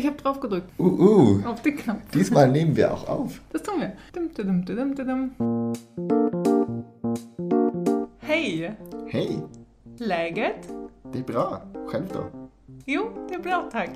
Ich habe drauf gedrückt. Uh, uh. Auf den Knopf. Diesmal nehmen wir auch auf. Das tun wir. Dum, dum, dum, dum. Hey, Hej, läget? det är bra. Själv då? Jo, det är bra tack.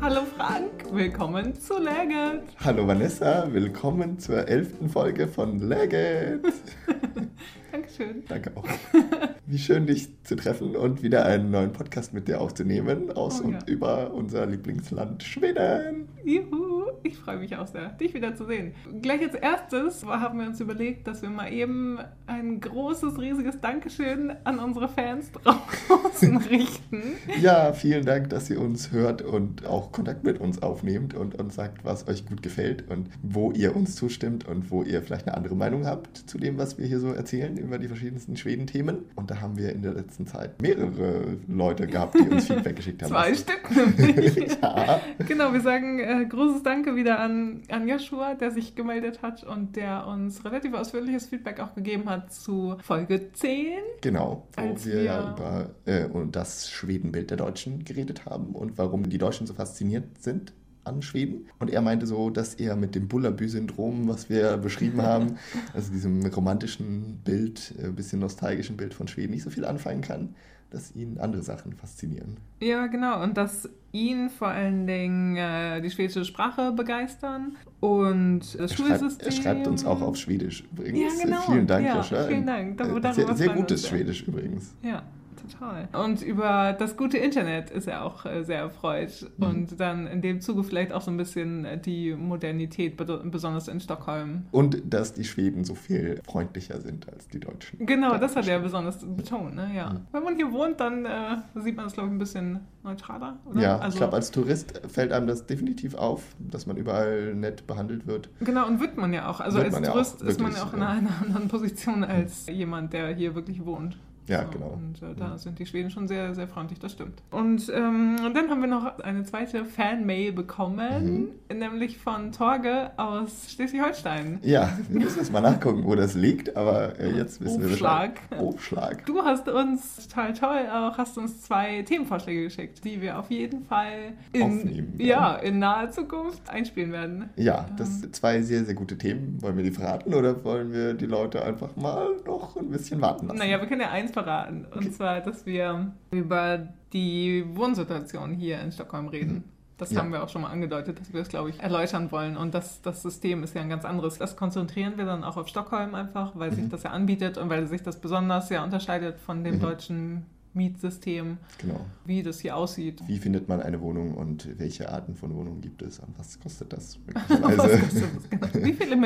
Hallo Frank, willkommen zu Läget. Hallo Vanessa, willkommen zur elften Folge von Legit. Dankeschön. Danke auch. Wie schön, dich zu treffen und wieder einen neuen Podcast mit dir aufzunehmen aus Oh, und ja. über unser Lieblingsland Schweden. Juhu, ich freue mich auch sehr, dich wieder zu sehen. Gleich als erstes haben wir uns überlegt, dass wir mal eben ein großes, riesiges Dankeschön an unsere Fans draußen richten. Ja, vielen Dank, dass ihr uns hört und auch Kontakt mit uns aufnehmt und uns sagt, was euch gut gefällt und wo ihr uns zustimmt und wo ihr vielleicht eine andere Meinung habt zu dem, was wir hier so erzählen über die verschiedensten Schweden-Themen. Und da haben wir in der letzten Zeit mehrere Leute gehabt, die uns Feedback geschickt haben. Zwei Stück nämlich. Ja, Genau, wir sagen äh, großes Danke wieder an, an Joshua, der sich gemeldet hat und der uns relativ ausführliches Feedback auch gegeben hat zu Folge 10. genau, wo Als wir, ja über äh, und das Schwedenbild der Deutschen geredet haben und warum die Deutschen so fasziniert sind an Schweden. Und er meinte so, dass er mit dem Bullabü-Syndrom, was wir beschrieben haben, also diesem romantischen Bild, ein bisschen nostalgischen Bild von Schweden, nicht so viel anfangen kann, dass ihn andere Sachen faszinieren. Ja, genau. Und dass ihn vor allen Dingen äh, die schwedische Sprache begeistern und das Er schreibt, Schulsystem. er schreibt uns auch auf Schwedisch übrigens. Ja, genau. Vielen Dank, Ja, Joscha. vielen Dank. Äh, darüber Sehr, sehr gutes uns. Schwedisch übrigens. Ja, total. Und über das gute Internet ist er auch äh, sehr erfreut. Mhm. Und dann in dem Zuge vielleicht auch so ein bisschen äh, die Modernität, besonders in Stockholm. Und dass die Schweden so viel freundlicher sind als die Deutschen. Genau, das hat er besonders betont, ne? Ja. Mhm. Wenn man hier wohnt, dann äh, sieht man das, glaube ich, ein bisschen neutraler, oder? Ja, also, ich glaube, als Tourist fällt einem das definitiv auf, dass man überall nett behandelt wird. Genau, und wird man ja auch. Also als man ja Tourist auch, ist man ja wirklich, auch in einer anderen Position als jemand, der hier wirklich wohnt. Ja, genau. Und äh, da Mhm. sind die Schweden schon sehr, sehr freundlich, das stimmt. Und ähm, dann haben wir noch eine zweite Fan-Mail bekommen, Mhm. nämlich von Torge aus Schleswig-Holstein. Ja, wir müssen jetzt mal nachgucken, wo das liegt, aber äh, jetzt wissen Aufschlag. wir Bescheid. Aufschlag. Du hast uns total toll auch, hast uns zwei Themenvorschläge geschickt, die wir auf jeden Fall in, Aufnehmen ja, in naher Zukunft einspielen werden. Ja, das sind zwei sehr, sehr gute Themen. Wollen wir die verraten oder wollen wir die Leute einfach mal noch ein bisschen warten lassen? Naja, wir können ja eins verraten. Und Okay. zwar, dass wir über die Wohnsituation hier in Stockholm reden. Das Ja. haben wir auch schon mal angedeutet, dass wir das, glaube ich, erläutern wollen. Und das, das System ist ja ein ganz anderes. Das konzentrieren wir dann auch auf Stockholm einfach, weil sich Mhm. das ja anbietet und weil sich das besonders ja unterscheidet von dem Mhm. deutschen Mietsystem, Genau. wie das hier aussieht. Wie findet man eine Wohnung und welche Arten von Wohnungen gibt es und was kostet das Was möglicherweise? kostet das genau?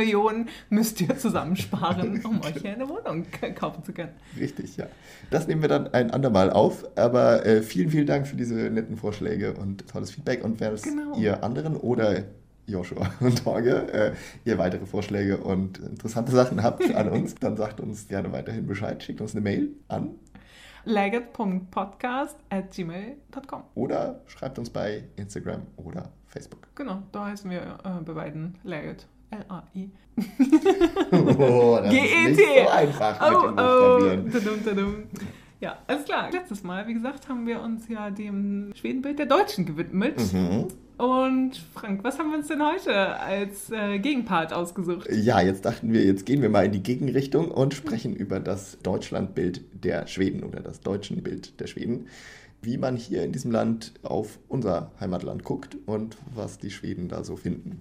Millionen müsst ihr zusammensparen, um euch hier eine Wohnung kaufen zu können? Richtig, ja. Das nehmen wir dann ein andermal auf. Aber äh, vielen, vielen Dank für diese netten Vorschläge und tolles Feedback. Und wenn Genau. ihr anderen oder Joshua und Torge, äh, ihr weitere Vorschläge und interessante Sachen habt an uns, dann sagt uns gerne weiterhin Bescheid. Schickt uns eine Mail an legget.podcast.gmail.com oder schreibt uns bei Instagram oder Facebook. Genau, da heißen wir äh, bei beiden Legget. L-A-I. Oh, das ist G-E-T. nicht so einfach mit Oh, dem oh. Buchstabieren. Tudum, tudum. Ja, alles klar. Letztes Mal, wie gesagt, haben wir uns ja dem Schwedenbild der Deutschen gewidmet. Mhm. Und Frank, was haben wir uns denn heute als äh, Gegenpart ausgesucht? Ja, jetzt dachten wir, jetzt gehen wir mal in die Gegenrichtung und sprechen über das Deutschlandbild der Schweden oder das deutschen Bild der Schweden. Wie man hier in diesem Land auf unser Heimatland guckt und was die Schweden da so finden.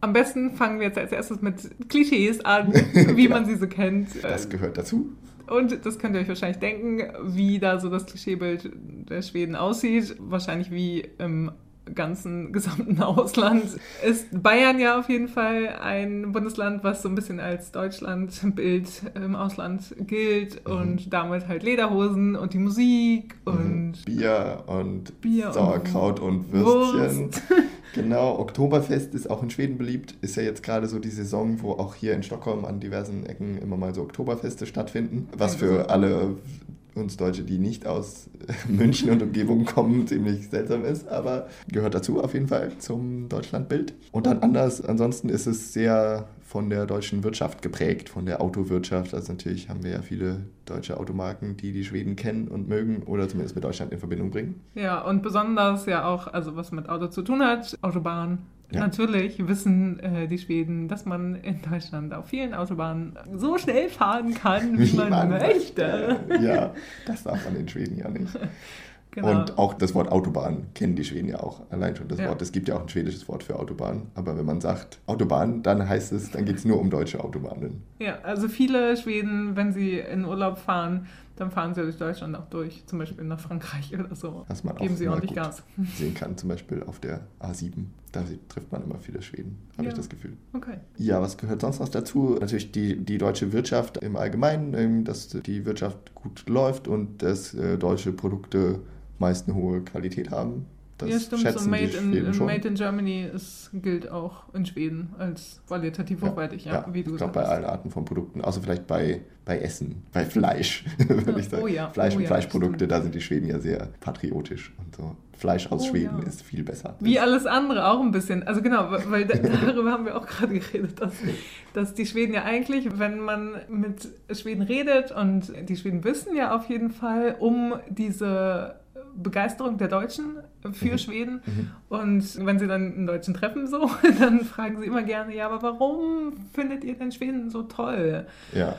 Am besten fangen wir jetzt als erstes mit Klischees an, wie man sie so kennt. Das gehört dazu. Und das könnt ihr euch wahrscheinlich denken, wie da so das Klischeebild der Schweden aussieht. Wahrscheinlich wie im ganzen gesamten Ausland. Ist Bayern ja auf jeden Fall ein Bundesland, was so ein bisschen als Deutschlandbild im Ausland gilt Mhm. und damit halt Lederhosen und die Musik und Bier und Bier und Sauerkraut und, Würstchen. Wurst. Genau, Oktoberfest ist auch in Schweden beliebt. Ist ja jetzt gerade so die Saison, wo auch hier in Stockholm an diversen Ecken immer mal so Oktoberfeste stattfinden. Was für alle uns Deutsche, die nicht aus München und Umgebung kommen, ziemlich seltsam ist, aber gehört dazu auf jeden Fall zum Deutschlandbild. Und dann anders, ansonsten ist es sehr von der deutschen Wirtschaft geprägt, von der Autowirtschaft. Also natürlich haben wir ja viele deutsche Automarken, die die Schweden kennen und mögen oder zumindest mit Deutschland in Verbindung bringen. Ja, und besonders ja auch, also was mit Auto zu tun hat, Autobahn. Ja. Natürlich wissen äh, die Schweden, dass man in Deutschland auf vielen Autobahnen so schnell fahren kann, wie, wie man, man, möchte. Ja, das darf man in Schweden ja nicht. Genau. Und auch das Wort Autobahn kennen die Schweden ja auch. Allein schon das ja. Wort. Es gibt ja auch ein schwedisches Wort für Autobahn. Aber wenn man sagt Autobahn, dann heißt es, dann geht es nur um deutsche Autobahnen. Ja, also viele Schweden, wenn sie in Urlaub fahren, dann fahren sie durch Deutschland auch durch, zum Beispiel nach Frankreich oder so. Was man Geben auch sie ordentlich Gas. sehen kann, zum Beispiel auf der A7. Da trifft man immer viele Schweden, habe ja. ich das Gefühl. Okay. Ja, was gehört sonst noch dazu? Natürlich die, die deutsche Wirtschaft im Allgemeinen, ähm, dass die Wirtschaft gut läuft und dass äh, deutsche Produkte meist eine hohe Qualität haben. Das ja, stimmt. Schätzen so Made, in, Made in Germany ist, gilt auch in Schweden als qualitativ hochwertig, ja, ja, wie du Ich glaube, bei allen Arten von Produkten, außer vielleicht bei, bei Essen, bei Fleisch, würde ich sagen. Oh ja. Fleisch oh und Fleischprodukte, stimmt. da sind die Schweden ja sehr patriotisch und so. Fleisch aus oh, Schweden ist viel besser. Wie alles andere auch ein bisschen. Also genau, weil darüber haben wir auch gerade geredet, dass, dass die Schweden ja eigentlich, wenn man mit Schweden redet und die Schweden wissen ja auf jeden Fall um diese Begeisterung der Deutschen für mhm. Schweden. Mhm. Und wenn sie dann einen Deutschen treffen, so, dann fragen sie immer gerne, ja, aber warum findet ihr denn Schweden so toll? Ja.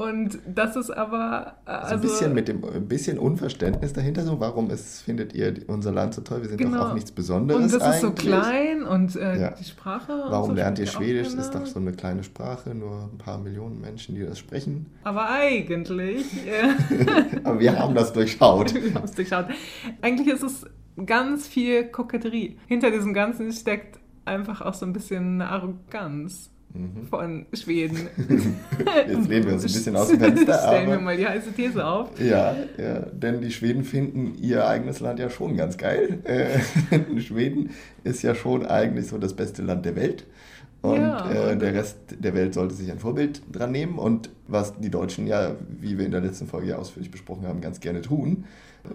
Und das ist aber. Also, ein bisschen mit dem ein bisschen Unverständnis dahinter, so warum ist, findet ihr unser Land so toll? Wir sind genau. doch auch nichts Besonderes. Und das eigentlich. ist so klein und äh, ja. die Sprache. Warum so lernt ihr Schwedisch? Das ist doch so eine kleine Sprache, nur ein paar Millionen Menschen, die das sprechen. Aber eigentlich. aber wir haben das durchschaut. wir haben es durchschaut. Eigentlich ist es ganz viel Koketterie. Hinter diesem Ganzen steckt einfach auch so ein bisschen eine Arroganz mhm. von Schweden. Jetzt lehnen wir uns ein bisschen aus dem Fenster. Stellen wir mal die heiße These auf. Ja, ja, denn die Schweden finden ihr eigenes Land ja schon ganz geil. Äh, Schweden ist ja schon eigentlich so das beste Land der Welt. Und ja, äh, der Rest der Welt sollte sich ein Vorbild dran nehmen. Und was die Deutschen ja, wie wir in der letzten Folge ja ausführlich besprochen haben, ganz gerne tun,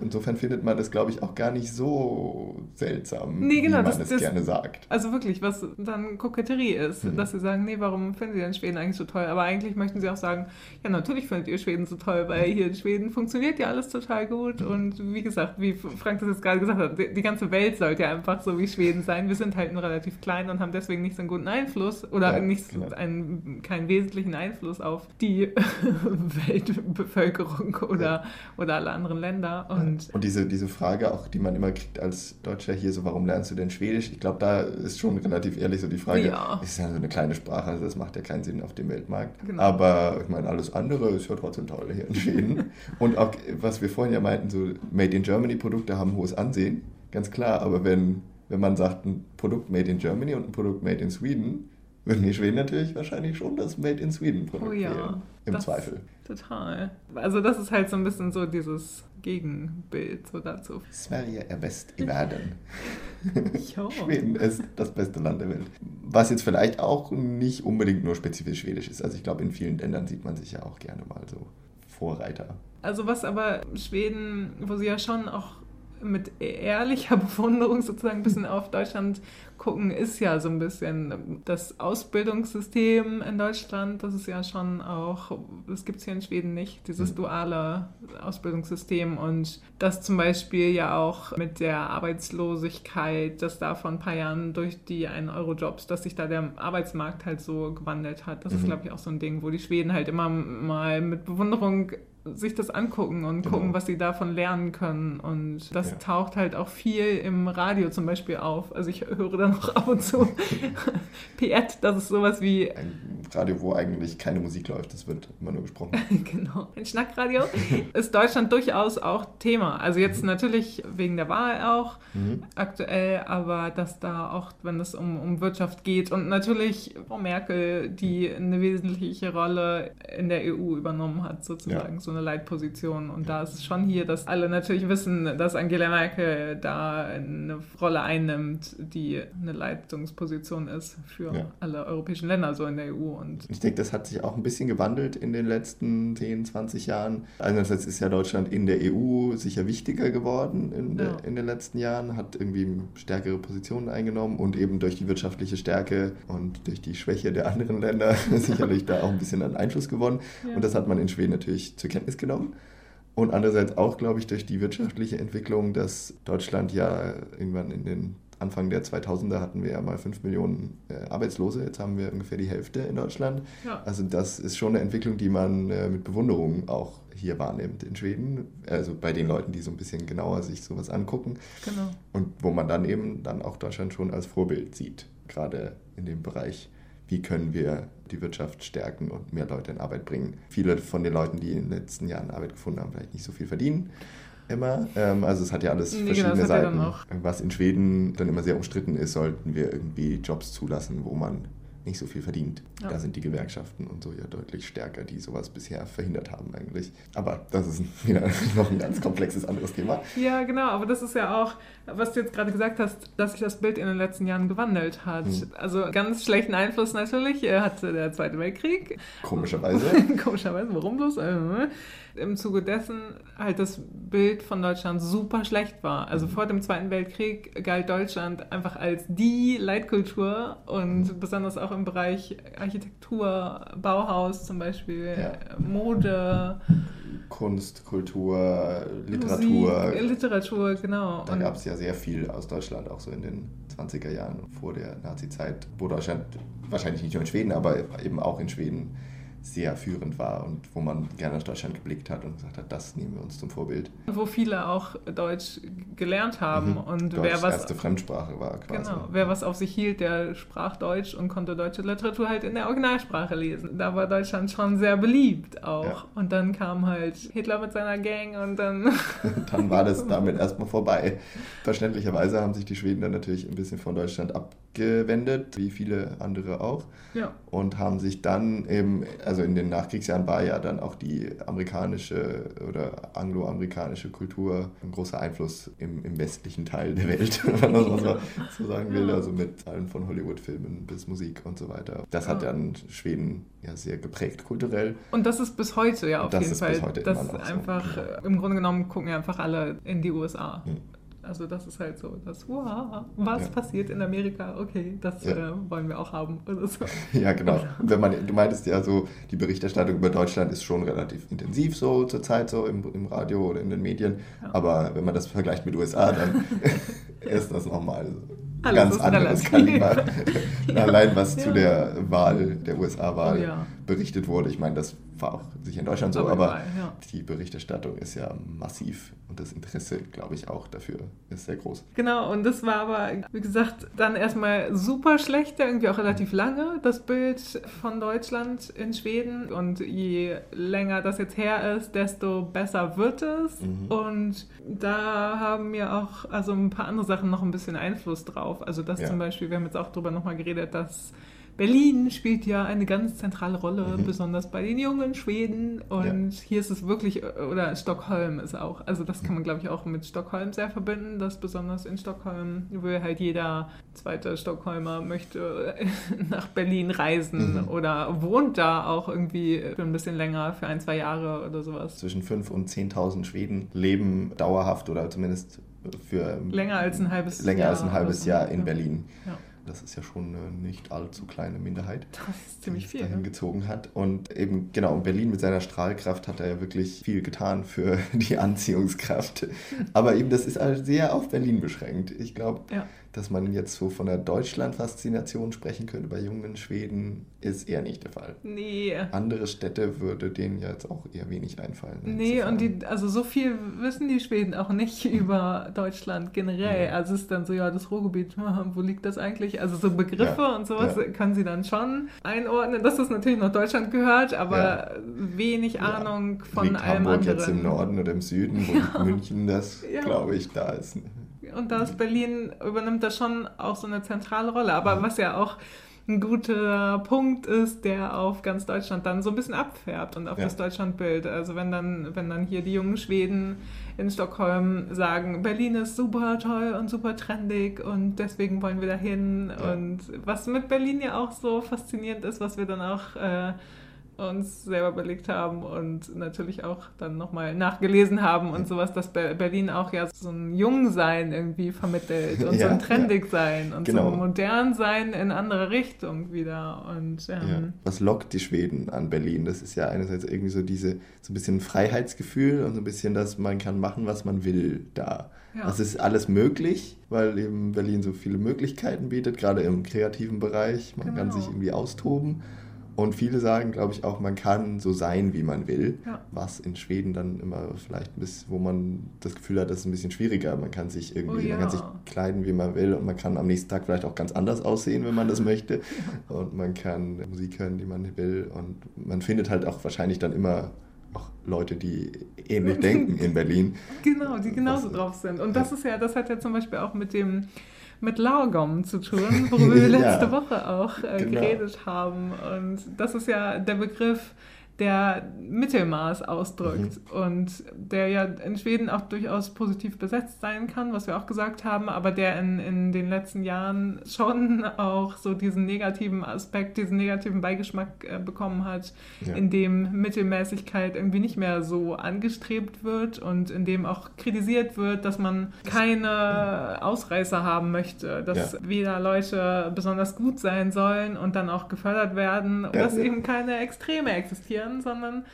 Insofern findet man das, glaube ich, auch gar nicht so seltsam, nee, genau, wie man das, es das, gerne sagt. Also wirklich, was dann Koketterie ist, mhm. dass sie sagen, nee, warum finden sie denn Schweden eigentlich so toll? Aber eigentlich möchten sie auch sagen, ja, natürlich findet ihr Schweden so toll, weil hier in Schweden funktioniert ja alles total gut. Mhm. Und wie gesagt, wie Frank das jetzt gerade gesagt hat, die, die ganze Welt sollte ja einfach so wie Schweden sein. Wir sind halt nur relativ klein und haben deswegen nicht so einen guten Einfluss oder ja, nicht genau. einen, keinen wesentlichen Einfluss auf die Weltbevölkerung oder, ja. oder alle anderen Länder. Und, und diese, diese Frage auch, die man immer kriegt als Deutscher hier, so warum lernst du denn Schwedisch? Ich glaube, da ist schon relativ ehrlich so die Frage, ja. ist ja so eine kleine Sprache, also das macht ja keinen Sinn auf dem Weltmarkt. Genau. Aber ich meine, alles andere ist ja trotzdem toll hier in Schweden. und auch, was wir vorhin ja meinten, so Made in Germany Produkte haben hohes Ansehen, ganz klar, aber wenn, wenn man sagt, ein Produkt Made in Germany und ein Produkt Made in Sweden, würden die Schweden natürlich wahrscheinlich schon das Made in Sweden Produkt oh ja, wählen. Im Zweifel. Total. Also das ist halt so ein bisschen so dieses Gegenbild so dazu. Sverige är bäst i världen. Schweden ist das beste Land der Welt. Was jetzt vielleicht auch nicht unbedingt nur spezifisch schwedisch ist. Also ich glaube, in vielen Ländern sieht man sich ja auch gerne mal so Vorreiter. Also was aber Schweden, wo sie ja schon auch mit ehrlicher Bewunderung sozusagen ein bisschen auf Deutschland gucken, ist ja so ein bisschen das Ausbildungssystem in Deutschland. Das ist ja schon auch, das gibt es hier in Schweden nicht, dieses mhm. duale Ausbildungssystem. Und das zum Beispiel ja auch mit der Arbeitslosigkeit, dass da vor ein paar Jahren durch die 1-Euro-Jobs, dass sich da der Arbeitsmarkt halt so gewandelt hat. Das mhm. ist, glaube ich, auch so ein Ding, wo die Schweden halt immer mal mit Bewunderung sich das angucken und genau. gucken, was sie davon lernen können. Und das ja. taucht halt auch viel im Radio zum Beispiel auf. Also ich höre dann auch ab und zu P1, das ist sowas wie... Ein Radio, wo eigentlich keine Musik läuft, das wird immer nur gesprochen. genau. Ein Schnackradio ist Deutschland durchaus auch Thema. Also jetzt mhm. natürlich wegen der Wahl auch mhm. aktuell, aber dass da auch, wenn es um, um Wirtschaft geht und natürlich Frau Merkel, die eine wesentliche Rolle in der EU übernommen hat, sozusagen, ja. so eine Leitposition. Und da ist es schon hier, dass alle natürlich wissen, dass Angela Merkel da eine Rolle einnimmt, die eine Leitungsposition ist für ja. alle europäischen Länder, so in der EU. Und ich denke, das hat sich auch ein bisschen gewandelt in den letzten 10, 20 Jahren. Einerseits ist ja Deutschland in der EU sicher wichtiger geworden in, ja. in den letzten Jahren, hat irgendwie stärkere Positionen eingenommen und eben durch die wirtschaftliche Stärke und durch die Schwäche der anderen Länder sicherlich da auch ein bisschen an Einfluss gewonnen. Ja. Und das hat man in Schweden natürlich zur Kenntnis genommen. Und andererseits auch, glaube ich, durch die wirtschaftliche Entwicklung, dass Deutschland ja irgendwann in den Anfang der 2000er hatten wir ja mal 5 Millionen äh, Arbeitslose, jetzt haben wir ungefähr die Hälfte in Deutschland. Ja. Also das ist schon eine Entwicklung, die man äh, mit Bewunderung auch hier wahrnimmt in Schweden. Also bei den Leuten, die so ein bisschen genauer sich sowas angucken. Genau. Und wo man dann eben dann auch Deutschland schon als Vorbild sieht, gerade in dem Bereich wie können wir die Wirtschaft stärken und mehr Leute in Arbeit bringen. Viele von den Leuten, die in den letzten Jahren Arbeit gefunden haben, vielleicht nicht so viel verdienen immer. Ähm, also es hat ja alles nee, verschiedene genau, Seiten. Was in Schweden dann immer sehr umstritten ist, sollten wir irgendwie Jobs zulassen, wo man nicht so viel verdient. Ja. Da sind die Gewerkschaften und so ja deutlich stärker, die sowas bisher verhindert haben eigentlich. Aber das ist wieder noch ein ganz komplexes anderes Thema. Ja, genau, aber das ist ja auch, was du jetzt gerade gesagt hast, dass sich das Bild in den letzten Jahren gewandelt hat. Hm. Also ganz schlechten Einfluss natürlich hatte der Zweite Weltkrieg. Komischerweise. Komischerweise, warum bloß? Im Zuge dessen halt das Bild von Deutschland super schlecht war. Also mhm. vor dem Zweiten Weltkrieg galt Deutschland einfach als die Leitkultur und mhm. besonders auch im Bereich Architektur, Bauhaus zum Beispiel, ja. Mode. Kunst, Kultur, Literatur. Musik, Literatur, genau. Da gab es ja sehr viel aus Deutschland, auch so in den 20er Jahren vor der Nazi-Zeit, wo Deutschland wahrscheinlich nicht nur in Schweden, aber eben auch in Schweden sehr führend war und wo man gerne nach Deutschland geblickt hat und gesagt hat, das nehmen wir uns zum Vorbild. Wo viele auch Deutsch gelernt haben mhm. und Deutsch wer was erste Fremdsprache war quasi. Genau, wer was auf sich hielt, der sprach Deutsch und konnte deutsche Literatur halt in der Originalsprache lesen. Da war Deutschland schon sehr beliebt auch. Ja. Und dann kam halt Hitler mit seiner Gang und dann dann war das damit erstmal vorbei. Verständlicherweise haben sich die Schweden dann natürlich ein bisschen von Deutschland abgewendet, wie viele andere auch. Ja. Und haben sich dann eben also also in den Nachkriegsjahren war ja dann auch die amerikanische oder angloamerikanische Kultur ein großer Einfluss im, im westlichen Teil der Welt, wenn man das mal so sagen will. Also mit allen von Hollywood-Filmen bis Musik und so weiter. Das hat dann Schweden ja sehr geprägt kulturell. Und das ist bis heute ja auf jeden Fall. das einfach, so. im Grunde genommen gucken ja einfach alle in die USA. Hm. Also das ist halt so, das, wow, was ja. passiert in Amerika? Okay, das ja. äh, wollen wir auch haben. Oder so. Ja, genau. Wenn man, du meintest ja so, die Berichterstattung über Deutschland ist schon relativ intensiv so zurzeit so im, im Radio oder in den Medien. Ja. Aber wenn man das vergleicht mit USA, dann ist das nochmal ein ganz anderes Kaliber. Allein was zu der Wahl, der USA-Wahl oh, berichtet wurde. Ich meine, das war auch sicher in Deutschland so, aber, aber ja. die Berichterstattung ist ja massiv und das Interesse, glaube ich, auch dafür ist sehr groß. Genau, und das war aber, wie gesagt, dann erstmal super schlecht, irgendwie auch relativ lange, das Bild von Deutschland in Schweden. Und je länger das jetzt her ist, desto besser wird es. Mhm. Und da haben wir auch also ein paar andere Sachen noch ein bisschen Einfluss drauf. Also das ja. zum Beispiel, wir haben jetzt auch darüber nochmal geredet, dass Berlin spielt ja eine ganz zentrale Rolle, mhm. besonders bei den jungen Schweden. Und ja. hier ist es wirklich, oder Stockholm ist auch, also das kann man glaube ich auch mit Stockholm sehr verbinden, dass besonders in Stockholm will halt jeder zweite Stockholmer möchte nach Berlin reisen mhm. oder wohnt da auch irgendwie für ein bisschen länger, für ein, zwei Jahre oder sowas. Zwischen 5.000 und 10.000 Schweden leben dauerhaft oder zumindest für länger als ein halbes länger Jahr. Als ein halbes Jahr in Berlin. Ja. Das ist ja schon eine nicht allzu kleine Minderheit. Das ist ziemlich viel. Dahin gezogen hat. Und eben, genau, Berlin mit seiner Strahlkraft hat er ja wirklich viel getan für die Anziehungskraft. Aber eben, das ist halt sehr auf Berlin beschränkt. Ich glaube, ja dass man jetzt so von der Deutschland-Faszination sprechen könnte bei jungen Schweden, ist eher nicht der Fall. Nee. Andere Städte würde denen ja jetzt auch eher wenig einfallen. Nee, und die, also so viel wissen die Schweden auch nicht über Deutschland generell. Ja. Also es ist dann so, ja, das Ruhrgebiet, wo liegt das eigentlich? Also so Begriffe ja. und sowas ja. können sie dann schon einordnen, dass das natürlich noch Deutschland gehört, aber wenig Ahnung von liegt allem Hamburg anderen. jetzt im Norden oder im Süden, wo München das, glaube ich, da ist und da ist Berlin übernimmt da schon auch so eine zentrale Rolle. Aber was ja auch ein guter Punkt ist, der auf ganz Deutschland dann so ein bisschen abfärbt und auf Ja. das Deutschlandbild. Also wenn dann, wenn dann hier die jungen Schweden in Stockholm sagen, Berlin ist super toll und super trendig und deswegen wollen wir dahin. Ja. Und was mit Berlin ja auch so faszinierend ist, was wir dann auch äh, uns selber überlegt haben und natürlich auch dann nochmal nachgelesen haben und sowas, dass Be- Berlin auch ja so ein Jungsein irgendwie vermittelt und so Ja, ein Trendigsein und Genau. so ein Modernsein in andere Richtung wieder. Und Ja. ähm, Was lockt die Schweden an Berlin? Das ist ja einerseits irgendwie so diese, so ein bisschen Freiheitsgefühl und so ein bisschen, dass man kann machen, was man will da. Ja. Es ist alles möglich, weil eben Berlin so viele Möglichkeiten bietet, gerade im kreativen Bereich. Man kann Genau. sich irgendwie austoben. Und viele sagen, glaube ich, auch, man kann so sein, wie man will. Ja. Was in Schweden dann immer vielleicht ein bisschen, wo man das Gefühl hat, das ist ein bisschen schwieriger. Man kann sich irgendwie, Oh ja. man kann sich kleiden, wie man will und man kann am nächsten Tag vielleicht auch ganz anders aussehen, wenn man das möchte. Und man kann Musik hören, die man will. Und man findet halt auch wahrscheinlich dann immer auch Leute, die ähnlich denken in Berlin. Genau, die genauso Was- drauf sind. Und das ist ja, das hat ja zum Beispiel auch mit dem mit Lagom zu tun, worüber wir Ja. letzte Woche auch äh, Genau. geredet haben. Und das ist ja der Begriff, der Mittelmaß ausdrückt Mhm. und der ja in Schweden auch durchaus positiv besetzt sein kann, was wir auch gesagt haben, aber der in, in den letzten Jahren schon auch so diesen negativen Aspekt, diesen negativen Beigeschmack äh, bekommen hat, Ja. in dem Mittelmäßigkeit irgendwie nicht mehr so angestrebt wird und in dem auch kritisiert wird, dass man keine Ausreißer haben möchte, dass Ja. weder Leute besonders gut sein sollen und dann auch gefördert werden, und Ja. dass eben keine Extreme existieren, sondern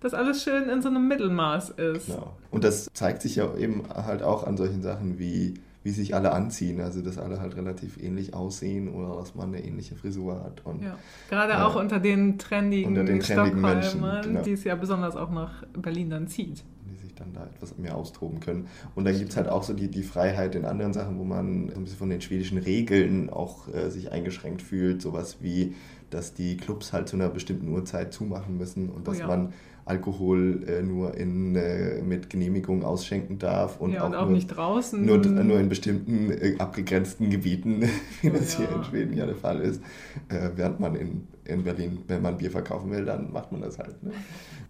dass alles schön in so einem Mittelmaß ist. Genau. Und das zeigt sich ja eben halt auch an solchen Sachen wie, wie sich alle anziehen. Also, dass alle halt relativ ähnlich aussehen oder dass man eine ähnliche Frisur hat. Und Ja. Gerade Ja. auch unter den trendigen, Unter den trendigen Menschen, genau. die es ja besonders auch nach Berlin dann zieht. Sich dann da etwas mehr austoben können. Und dann gibt es halt auch so die, die Freiheit in anderen Sachen, wo man so ein bisschen von den schwedischen Regeln auch äh, sich eingeschränkt fühlt. Sowas wie, dass die Clubs halt zu einer bestimmten Uhrzeit zumachen müssen und dass Oh ja. man Alkohol äh, nur in, äh, mit Genehmigung ausschenken darf und ja, auch, und auch nur, nicht draußen. nur, nur in bestimmten äh, abgegrenzten Gebieten, wie das Oh hier ja. in Schweden ja der Fall ist. Äh, während man in, in Berlin, wenn man Bier verkaufen will, dann macht man das halt. Ne?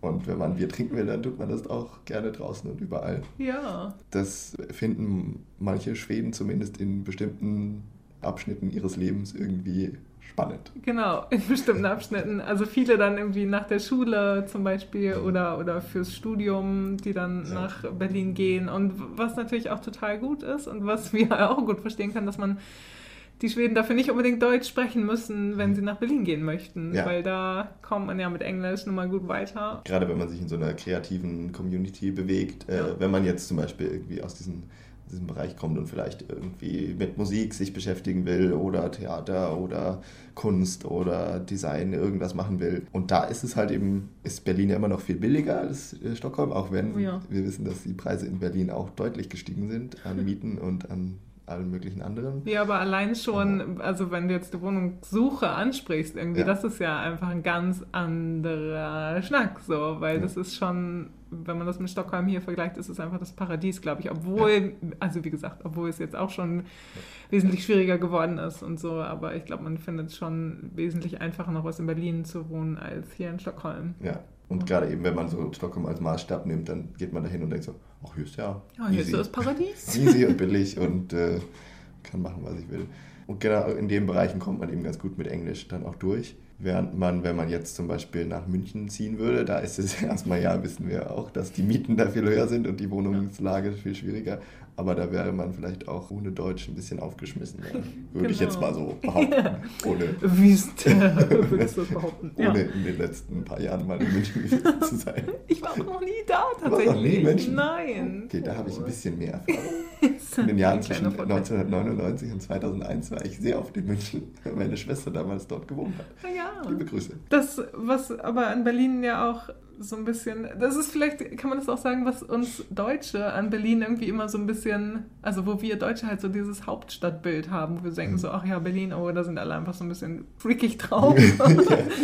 Und wenn man Bier trinken will, dann tut man das auch gerne draußen und überall. ja, Das finden manche Schweden zumindest in bestimmten Abschnitten ihres Lebens irgendwie spannend. Genau, in bestimmten Abschnitten. Also viele dann irgendwie nach der Schule zum Beispiel oder, oder fürs Studium, die dann Ja. nach Berlin gehen. Und was natürlich auch total gut ist und was wir auch gut verstehen können, dass man die Schweden dafür nicht unbedingt Deutsch sprechen müssen, wenn sie nach Berlin gehen möchten. Ja. Weil da kommt man ja mit Englisch nun mal gut weiter. Gerade wenn man sich in so einer kreativen Community bewegt, äh, Ja. wenn man jetzt zum Beispiel irgendwie aus diesen, diesem Bereich kommt und vielleicht irgendwie mit Musik sich beschäftigen will oder Theater oder Kunst oder Design irgendwas machen will. Und da ist es halt eben, ist Berlin ja immer noch viel billiger als äh, Stockholm, auch wenn ja. wir wissen, dass die Preise in Berlin auch deutlich gestiegen sind an Mieten und an allen möglichen anderen. Ja, aber allein schon, also wenn du jetzt die Wohnungssuche ansprichst, irgendwie, Ja. das ist ja einfach ein ganz anderer Schnack, so, weil Ja. das ist schon, wenn man das mit Stockholm hier vergleicht, ist es einfach das Paradies, glaube ich, obwohl, also wie gesagt, obwohl es jetzt auch schon wesentlich schwieriger geworden ist und so, aber ich glaube, man findet es schon wesentlich einfacher, noch was in Berlin zu wohnen, als hier in Stockholm. Ja. Und gerade eben, wenn man so Stockholm als Maßstab nimmt, dann geht man dahin und denkt so, ach, hier ist ja Ja, hier ist easy. so das Paradies. easy und billig und äh, kann machen, was ich will. Und genau in den Bereichen kommt man eben ganz gut mit Englisch dann auch durch. Während man, wenn man jetzt zum Beispiel nach München ziehen würde, da ist es erstmal ja, wissen wir auch, dass die Mieten da viel höher sind und die Wohnungslage viel schwieriger. Aber da wäre man vielleicht auch ohne Deutsch ein bisschen aufgeschmissen. Ja. Würde ich Genau. jetzt mal so behaupten. Ohne, Wüst, würdest du das behaupten. Ja. ohne in den letzten paar Jahren mal in München gewesen zu sein. Ich war auch noch nie da, Du warst noch nie tatsächlich. in München? Nein. Okay, da habe ich ein bisschen mehr Erfahrung. In den Jahren zwischen 1999 und 2001 war ich sehr oft in München, weil meine Schwester damals dort gewohnt hat. Ja. Liebe Grüße. Das, was aber in Berlin ja auch so ein bisschen, das ist vielleicht, kann man das auch sagen, was uns Deutsche an Berlin irgendwie immer so ein bisschen, also wo wir Deutsche halt so dieses Hauptstadtbild haben, wo wir denken so, ach ja, Berlin, oh, da sind alle einfach so ein bisschen freakig drauf. ja,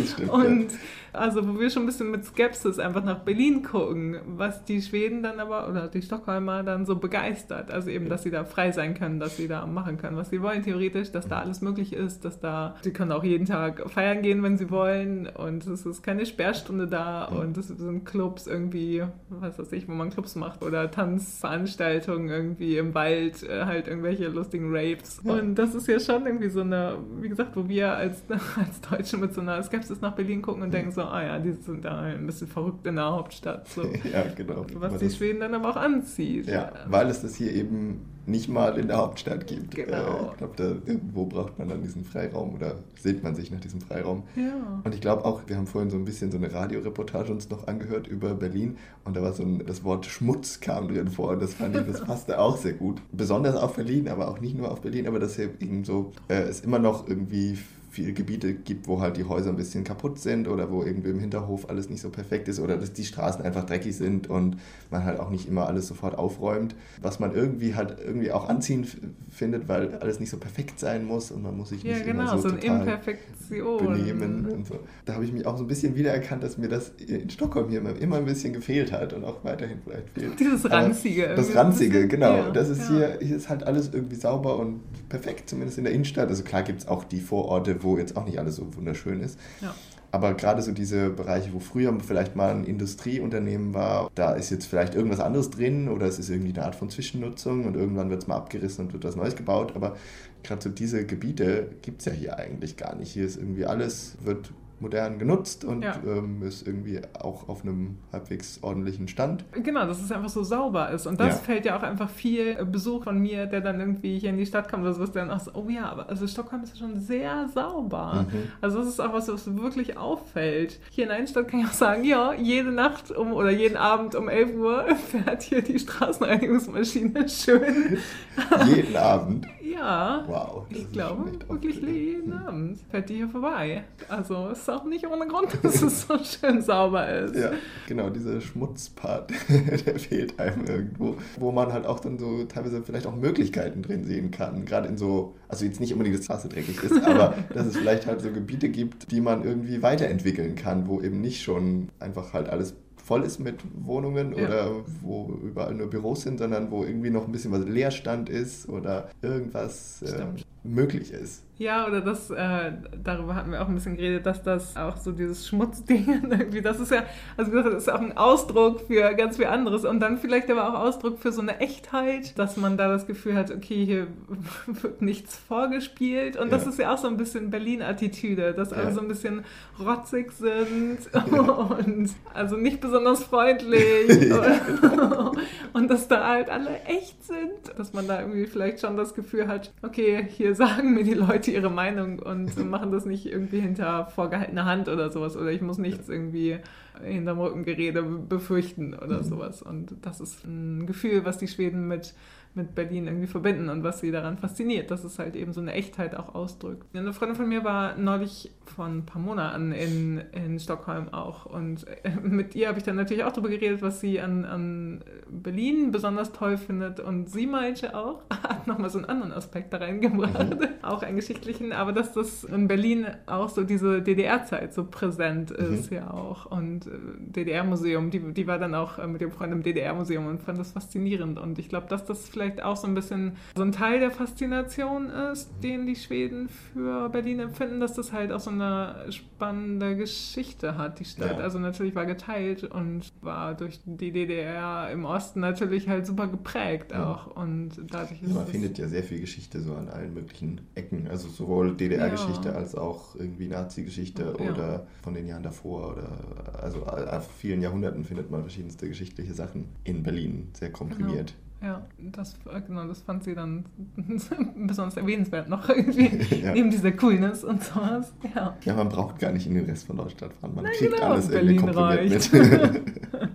stimmt, und ja. also wo wir schon ein bisschen mit Skepsis einfach nach Berlin gucken, was die Schweden dann aber, oder die Stockholmer dann so begeistert. Also eben, dass sie da frei sein können, dass sie da machen können, was sie wollen, theoretisch, dass da alles möglich ist, dass da, sie können auch jeden Tag feiern gehen, wenn sie wollen und es ist keine Sperrstunde da und es sind Clubs irgendwie, was weiß ich, wo man Clubs macht oder Tanzveranstaltungen irgendwie im Wald, äh, halt irgendwelche lustigen Raves. Ja. Und das ist ja schon irgendwie so eine, wie gesagt, wo wir als, als Deutsche mit so einer Skepsis nach Berlin gucken und denken so, ah ja, die sind da ein bisschen verrückt in der Hauptstadt. So. ja, genau. Was die Schweden dann aber auch anzieht. Ja, weil es das hier eben nicht mal in der Hauptstadt gibt. Genau. Äh, ich glaube, da irgendwo braucht man dann diesen Freiraum oder sehnt man sich nach diesem Freiraum. Ja. Und ich glaube auch, wir haben vorhin so ein bisschen so eine Radioreportage uns noch angehört über Berlin und da war so ein, das Wort Schmutz kam drin vor und das fand ich, das passte auch sehr gut. Besonders auf Berlin, aber auch nicht nur auf Berlin, aber dass hier eben so, äh, es immer noch irgendwie viele Gebiete gibt, wo halt die Häuser ein bisschen kaputt sind oder wo irgendwie im Hinterhof alles nicht so perfekt ist oder dass die Straßen einfach dreckig sind und man halt auch nicht immer alles sofort aufräumt. Was man irgendwie halt irgendwie auch anziehen findet, weil alles nicht so perfekt sein muss und man muss sich ja, nicht genau, immer so, so total Imperfektion. benehmen und so. Da habe ich mich auch so ein bisschen wiedererkannt, dass mir das in Stockholm hier immer ein bisschen gefehlt hat und auch weiterhin vielleicht fehlt. Dieses Ranzige. das Ranzige, genau. Ja, das ist ja. hier, hier ist halt alles irgendwie sauber und perfekt, zumindest in der Innenstadt. Also klar gibt es auch die Vororte, wo jetzt auch nicht alles so wunderschön ist. Ja. Aber gerade so diese Bereiche, wo früher vielleicht mal ein Industrieunternehmen war, da ist jetzt vielleicht irgendwas anderes drin oder es ist irgendwie eine Art von Zwischennutzung und irgendwann wird es mal abgerissen und wird was Neues gebaut. Aber gerade so diese Gebiete gibt es ja hier eigentlich gar nicht. Hier ist irgendwie alles, wird modern genutzt und Ja. ähm, ist irgendwie auch auf einem halbwegs ordentlichen Stand. Genau, dass es einfach so sauber ist. Und das Ja. fällt ja auch einfach viel äh, Besuch von mir, der dann irgendwie hier in die Stadt kommt oder so, ist dann auch so, oh ja, aber also Stockholm ist ja schon sehr sauber. Mhm. Also das ist auch was, was wirklich auffällt. Hier in der Innenstadt kann ich auch sagen, ja, jede Nacht um oder jeden Abend um 11 Uhr fährt hier die Straßenreinigungsmaschine schön. Jeden Abend. Ja. Wow. Ich glaube, wirklich jeden Abend fährt die hier vorbei. Also es ist auch nicht ohne Grund, dass es so schön sauber ist. Ja, genau, dieser Schmutzpart, der fehlt einem irgendwo. Wo man halt auch dann so teilweise vielleicht auch Möglichkeiten drin sehen kann. Gerade in so, also jetzt nicht unbedingt, dass die Straße dreckig ist, aber dass es vielleicht halt so Gebiete gibt, die man irgendwie weiterentwickeln kann, wo eben nicht schon einfach halt alles voll ist mit Wohnungen Ja. oder wo überall nur Büros sind, sondern wo irgendwie noch ein bisschen was Leerstand ist oder irgendwas äh, möglich ist. Ja, oder das, äh, darüber hatten wir auch ein bisschen geredet, dass das auch so dieses Schmutzding irgendwie, das ist ja, also wie gesagt, das ist auch ein Ausdruck für ganz viel anderes und dann vielleicht aber auch Ausdruck für so eine Echtheit, dass man da das Gefühl hat, okay, hier wird nichts vorgespielt und das Ja. ist ja auch so ein bisschen Berlin-Attitüde, dass alle Ja. so ein bisschen rotzig sind und also nicht besonders freundlich und, und dass da halt alle echt sind, dass man da irgendwie vielleicht schon das Gefühl hat, okay, hier sagen mir die Leute ihre Meinung und machen das nicht irgendwie hinter vorgehaltener Hand oder sowas. Oder ich muss nichts irgendwie hinterm Rückengerede befürchten oder sowas. Und das ist ein Gefühl, was die Schweden mit mit Berlin irgendwie verbinden und was sie daran fasziniert, dass es halt eben so eine Echtheit auch ausdrückt. Eine Freundin von mir war neulich vor ein paar Monaten in, in Stockholm auch und äh, mit ihr habe ich dann natürlich auch darüber geredet, was sie an, an Berlin besonders toll findet und sie meinte auch, hat nochmal so einen anderen Aspekt da reingebracht, auch einen geschichtlichen, aber dass das in Berlin auch so diese DDR-Zeit so präsent ist ja auch. Und äh, DDR-Museum, die, die war dann auch äh, mit dem Freund im DDR-Museum und fand das faszinierend. Und ich glaube, dass das vielleicht auch so ein bisschen so ein Teil der Faszination ist, den die Schweden für Berlin empfinden, dass das halt auch so eine spannende Geschichte hat, die Stadt. Ja. Also natürlich war geteilt und war durch die DDR im Osten natürlich halt super geprägt Ja. auch und dadurch ist Man es findet ja sehr viel Geschichte so an allen möglichen Ecken. Also sowohl DDR-Geschichte Ja. als auch irgendwie Nazi-Geschichte Ja. oder von den Jahren davor. Oder also auf vielen Jahrhunderten findet man verschiedenste geschichtliche Sachen in Berlin sehr komprimiert. Ja, das, äh, genau, das fand sie dann besonders erwähnenswert noch irgendwie, Ja. neben dieser Coolness und sowas. Ja. Ja, man braucht gar nicht in den Rest von Deutschland fahren. Man Na kriegt genau, alles irgendwie Berlin komprimiert reicht. mit.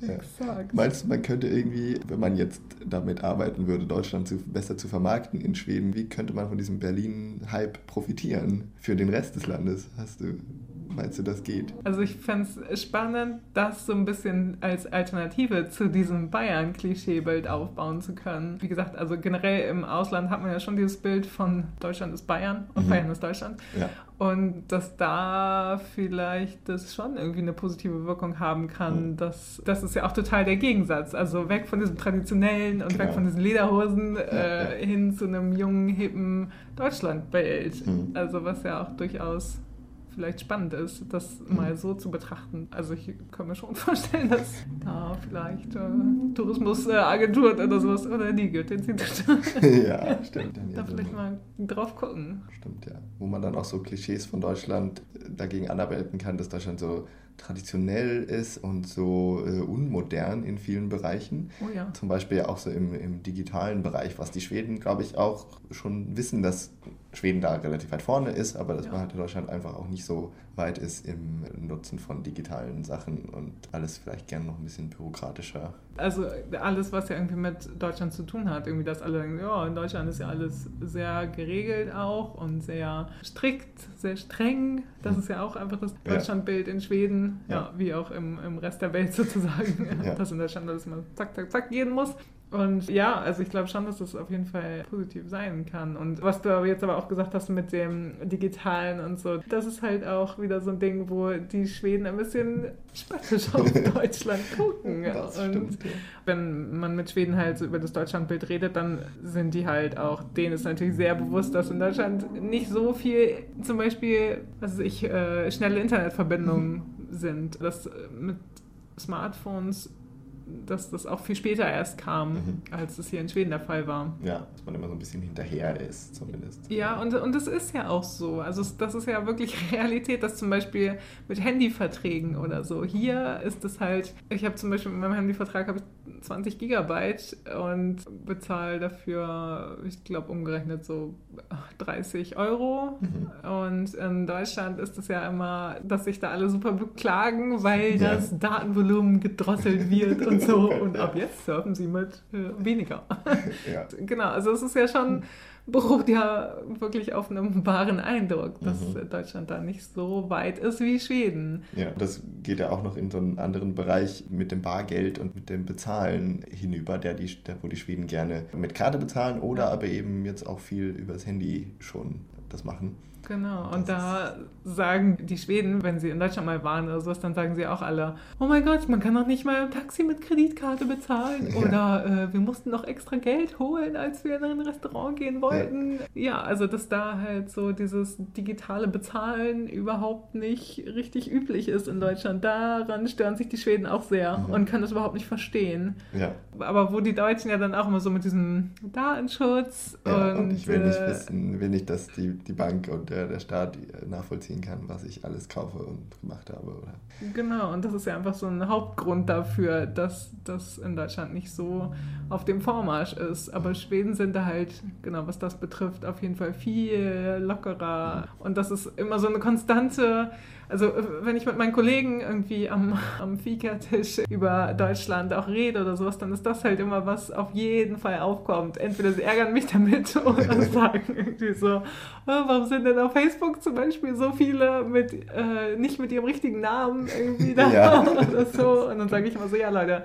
Ja. Exakt. Meinst du, man könnte irgendwie, wenn man jetzt damit arbeiten würde, Deutschland zu, besser zu vermarkten in Schweden, wie könnte man von diesem Berlin-Hype profitieren für den Rest des Landes? Hast du Meinst du, das geht? Also ich fände es spannend, das so ein bisschen als Alternative zu diesem Bayern-Klischeebild aufbauen zu können. Wie gesagt, also generell im Ausland hat man ja schon dieses Bild von Deutschland ist Bayern und mhm. Bayern ist Deutschland. Ja. Und dass da vielleicht das schon irgendwie eine positive Wirkung haben kann, mhm. dass das ist ja auch total der Gegensatz. Also weg von diesem traditionellen und genau. weg von diesen Lederhosen äh, ja. hin zu einem jungen, hippen Deutschlandbild. Mhm. Also was ja auch durchaus vielleicht spannend ist, das mal so zu betrachten. Also ich kann mir schon vorstellen, dass da vielleicht äh, Tourismusagenturen oder sowas oder die Goethe-Institut ja, stimmt. da vielleicht mal drauf gucken. Stimmt, ja. Wo man dann auch so Klischees von Deutschland dagegen anarbeiten kann, dass Deutschland so traditionell ist und so äh, unmodern in vielen Bereichen. Oh ja. Zum Beispiel auch so im, im digitalen Bereich, was die Schweden, glaube ich, auch schon wissen, dass Schweden da relativ weit vorne ist, aber dass ja. man halt in Deutschland einfach auch nicht so weit ist im Nutzen von digitalen Sachen und alles vielleicht gerne noch ein bisschen bürokratischer. Also alles, was ja irgendwie mit Deutschland zu tun hat, irgendwie, dass alle denken, ja, in Deutschland ist ja alles sehr geregelt auch und sehr strikt, sehr streng. Das mhm. ist ja auch einfach das Deutschlandbild in Schweden, ja. ja, wie auch im, im Rest der Welt sozusagen, dass in Deutschland alles mal zack, zack, zack gehen muss. Und ja, also ich glaube schon, dass das auf jeden Fall positiv sein kann. Und was du jetzt aber auch gesagt hast mit dem Digitalen und so, das ist halt auch wieder so ein Ding, wo die Schweden ein bisschen spöttisch auf Deutschland gucken. Das und stimmt, ja. wenn man mit Schweden halt so über das Deutschlandbild redet, dann sind die halt auch, denen ist natürlich sehr bewusst, dass in Deutschland nicht so viel, zum Beispiel, was weiß ich, äh, schnelle Internetverbindungen. Sind. Dass mit Smartphones dass das auch viel später erst kam, mhm. als es hier in Schweden der Fall war. Ja, dass man immer so ein bisschen hinterher ist, zumindest. Ja, und, und das ist ja auch so. Also das ist ja wirklich Realität, dass zum Beispiel mit Handyverträgen oder so. Hier ist es halt, ich habe zum Beispiel mit meinem Handyvertrag habe ich 20 Gigabyte und bezahle dafür, ich glaube, umgerechnet so 30 Euro. Mhm. Und in Deutschland ist es ja immer, dass sich da alle super beklagen, weil ja. das Datenvolumen gedrosselt wird und so. Und ab jetzt surfen sie mit äh, weniger. Ja. Genau, also es ist ja schon, beruht ja wirklich auf einem wahren Eindruck, dass mhm. Deutschland da nicht so weit ist wie Schweden. Ja, das geht ja auch noch in so einen anderen Bereich mit dem Bargeld und mit dem Bezahlen hinüber, der die, der, wo die Schweden gerne mit Karte bezahlen oder aber eben jetzt auch viel übers Handy schon das machen. Genau, und da sagen die Schweden, wenn sie in Deutschland mal waren oder sowas, dann sagen sie auch alle, oh mein Gott, man kann doch nicht mal im Taxi mit Kreditkarte bezahlen. Ja. Oder äh, wir mussten noch extra Geld holen, als wir in ein Restaurant gehen wollten. Ja. ja, also dass da halt so dieses digitale Bezahlen überhaupt nicht richtig üblich ist in Deutschland. Daran stören sich die Schweden auch sehr mhm. und können das überhaupt nicht verstehen. Ja. Aber wo die Deutschen ja dann auch immer so mit diesem Datenschutz ja, und, und ich will nicht äh, wissen, will nicht, dass die, die Bank und der, der Staat nachvollziehen kann, was ich alles kaufe und gemacht habe. Oder? Genau, und das ist ja einfach so ein Hauptgrund dafür, dass das in Deutschland nicht so auf dem Vormarsch ist. Aber Schweden sind da halt, genau, was das betrifft, auf jeden Fall viel lockerer. Und das ist immer so eine konstante also wenn ich mit meinen Kollegen irgendwie am, am Fika-Tisch über Deutschland auch rede oder sowas, dann ist das halt immer was auf jeden Fall aufkommt. Entweder sie ärgern mich damit oder sagen irgendwie so, oh, warum sind denn auf Facebook zum Beispiel so viele mit äh, nicht mit ihrem richtigen Namen irgendwie da ja. oder so. Und dann sage ich immer so, ja Leute,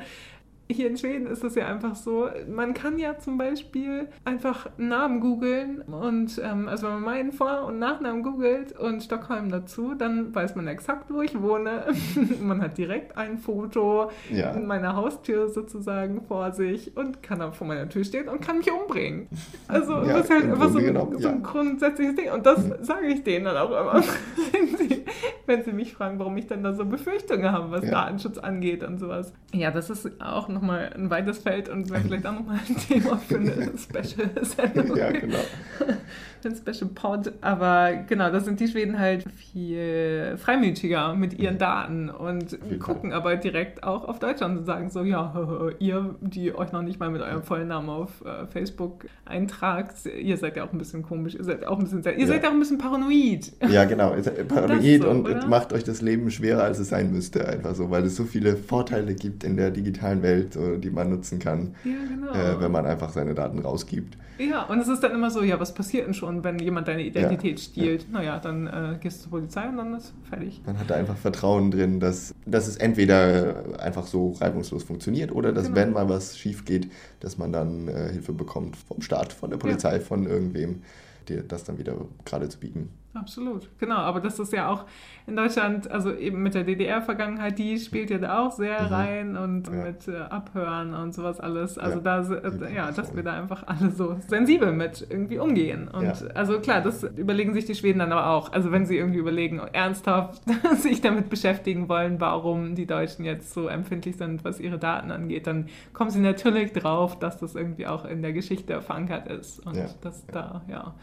hier in Schweden ist es ja einfach so, man kann ja zum Beispiel einfach Namen googeln und ähm, also wenn man meinen Vor- und Nachnamen googelt und Stockholm dazu, dann weiß man exakt, wo ich wohne. man hat direkt ein Foto ja. in meiner Haustür sozusagen vor sich und kann dann vor meiner Tür stehen und kann mich umbringen. Also ja, das ist halt einfach so ein, so ein grundsätzliches Ding und das sage ich denen dann auch immer, wenn sie, wenn sie mich fragen, warum ich dann da so Befürchtungen habe, was Datenschutz angeht und sowas. Ja, das ist auch noch nochmal ein weites Feld und wäre vielleicht auch nochmal ein Thema für eine Special-Sendung. Ja, genau. ein Special Pod. Aber genau, da sind die Schweden halt viel freimütiger mit ihren Daten und viel gucken aber direkt auch auf Deutschland und sagen so, ja, ihr, die euch noch nicht mal mit eurem vollen Namen auf äh, Facebook eintragt, ihr seid ja auch ein bisschen komisch, ihr seid auch ein bisschen, ihr ja. seid auch ein bisschen paranoid. Ja, genau, ihr seid paranoid so, und oder? macht euch das Leben schwerer, als es sein müsste, einfach so, weil es so viele Vorteile gibt in der digitalen Welt entwickelt, so, die man nutzen kann, Ja, genau. äh, wenn man einfach seine Daten rausgibt. Ja, und es ist dann immer so, ja, was passiert denn schon, wenn jemand deine Identität stiehlt? Naja, dann äh, gehst du zur Polizei und dann ist fertig. Man hat da einfach Vertrauen drin, dass, dass es entweder einfach so reibungslos funktioniert oder dass, Genau. wenn mal was schief geht, dass man dann äh, Hilfe bekommt vom Staat, von der Polizei, von irgendwem, dir das dann wieder gerade zu biegen. Absolut, genau. Aber das ist ja auch in Deutschland, also eben mit der DDR-Vergangenheit, die spielt ja da auch sehr Mhm. rein und Ja. mit äh, Abhören und sowas alles. Also Ja. da, äh, ja, dass wir da einfach alle so sensibel mit irgendwie umgehen. Und Ja. also klar, das überlegen sich die Schweden dann aber auch. Also wenn sie irgendwie überlegen, ernsthaft sich damit beschäftigen wollen, warum die Deutschen jetzt so empfindlich sind, was ihre Daten angeht, dann kommen sie natürlich drauf, dass das irgendwie auch in der Geschichte verankert ist. Und dass da, ja,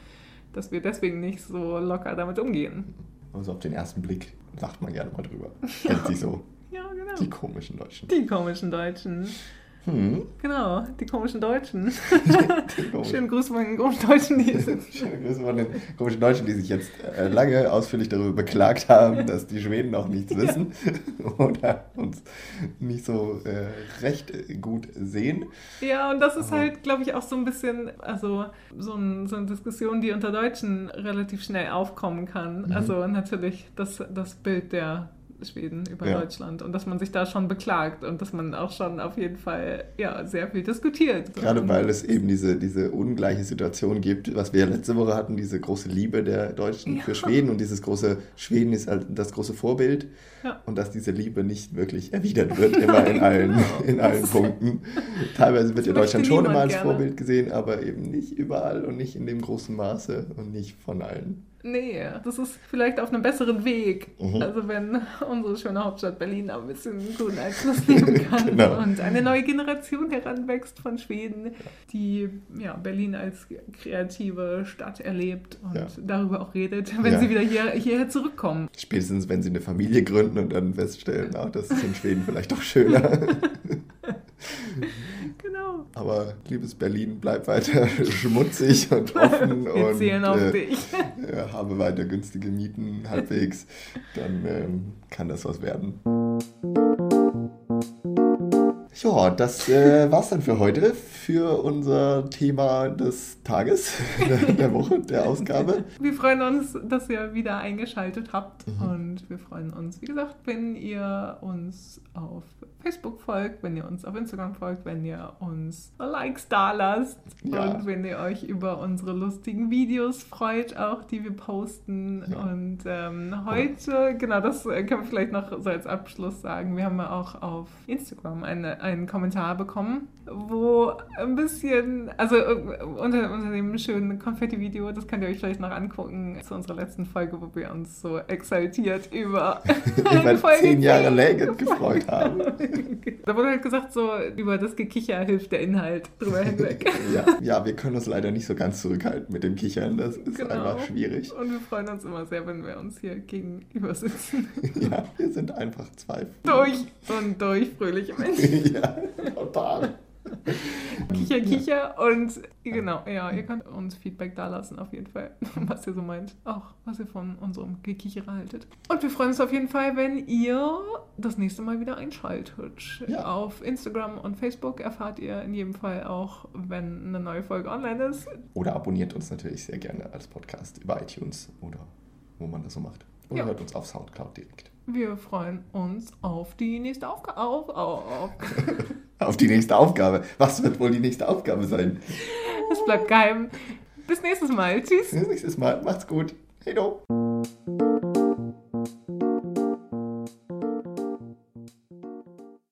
dass wir deswegen nicht so locker damit umgehen. Also auf den ersten Blick lacht man gerne mal drüber. Kennt sich so. Ja, genau. Die komischen Deutschen. Die komischen Deutschen. Hm. Genau, die komischen Deutschen. Schönen Gruß von den komischen Deutschen, die sind. Schöne Grüße von den komischen Deutschen, die sich jetzt äh, lange ausführlich darüber beklagt haben, dass die Schweden auch nichts wissen oder uns nicht so äh, recht gut sehen. Ja, und das ist Aber- halt, glaube ich, auch so ein bisschen, also so, ein, so eine Diskussion, die unter Deutschen relativ schnell aufkommen kann. Mhm. Also natürlich das, das Bild der Schweden über Ja. Deutschland und dass man sich da schon beklagt und dass man auch schon auf jeden Fall ja, sehr viel diskutiert. Gerade weil es eben diese, diese ungleiche Situation gibt, was wir ja letzte Woche hatten, diese große Liebe der Deutschen Ja. für Schweden und dieses große, Schweden ist halt das große Vorbild Ja. und dass diese Liebe nicht wirklich erwidert wird, immer in allen, Genau. in allen Punkten. Teilweise wird ja Deutschland schon immer als gerne. Vorbild gesehen, aber eben nicht überall und nicht in dem großen Maße und nicht von allen. Nee, das ist vielleicht auf einem besseren Weg. Mhm. Also wenn unsere schöne Hauptstadt Berlin ein bisschen guten Einfluss nehmen kann Genau. und eine neue Generation heranwächst von Schweden, die ja, Berlin als kreative Stadt erlebt und Ja. darüber auch redet, wenn Ja. sie wieder hier, hierher zurückkommen. Spätestens, wenn sie eine Familie gründen und dann feststellen, ah, das ist in Schweden vielleicht doch schöner. Aber liebes Berlin, bleib weiter schmutzig und offen Wir und zählen auf äh, dich. äh, habe weiter günstige Mieten halbwegs. Dann ähm, kann das was werden. Ja, das äh, war's dann für heute, für unser Thema des Tages, der, der Woche, der Ausgabe. Wir freuen uns, dass ihr wieder eingeschaltet habt Mhm. und wir freuen uns, wie gesagt, wenn ihr uns auf Facebook folgt, wenn ihr uns auf Instagram folgt, wenn ihr uns Likes da lasst Ja. und wenn ihr euch über unsere lustigen Videos freut, auch die wir posten. Ja. Und ähm, heute, genau, das äh, können wir vielleicht noch so als Abschluss sagen. Wir haben ja auch auf Instagram eine, einen Kommentar bekommen, wo ein bisschen, also äh, unter, unter dem schönen Konfetti-Video, das könnt ihr euch vielleicht noch angucken, zu unserer letzten Folge, wo wir uns so exaltiert über Über Folge zehn Jahre 10. Legend gefreut haben. Da wurde halt gesagt, so über das Gekicher hilft der Inhalt drüber hinweg. Ja, ja, wir können uns leider nicht so ganz zurückhalten mit dem Kichern. Das ist Genau. einfach schwierig. Und wir freuen uns immer sehr, wenn wir uns hier gegenüber sitzen. Ja, wir sind einfach zwei. durch und durch fröhliche Menschen. ja, total. Kicher, kicher und genau, ja, ihr könnt uns Feedback da lassen auf jeden Fall, was ihr so meint, auch was ihr von unserem Gekichere haltet. Und wir freuen uns auf jeden Fall, wenn ihr das nächste Mal wieder einschaltet. Ja. Auf Instagram und Facebook erfahrt ihr in jedem Fall auch, wenn eine neue Folge online ist. Oder abonniert uns natürlich sehr gerne als Podcast über iTunes oder wo man das so macht. Oder Ja. hört uns auf Soundcloud direkt. Wir freuen uns auf die nächste Aufgabe. Auf, auf, auf. Die nächste Aufgabe. Was wird wohl die nächste Aufgabe sein? Es bleibt geheim. Bis nächstes Mal. Tschüss. Bis nächstes Mal. Macht's gut. Hey do.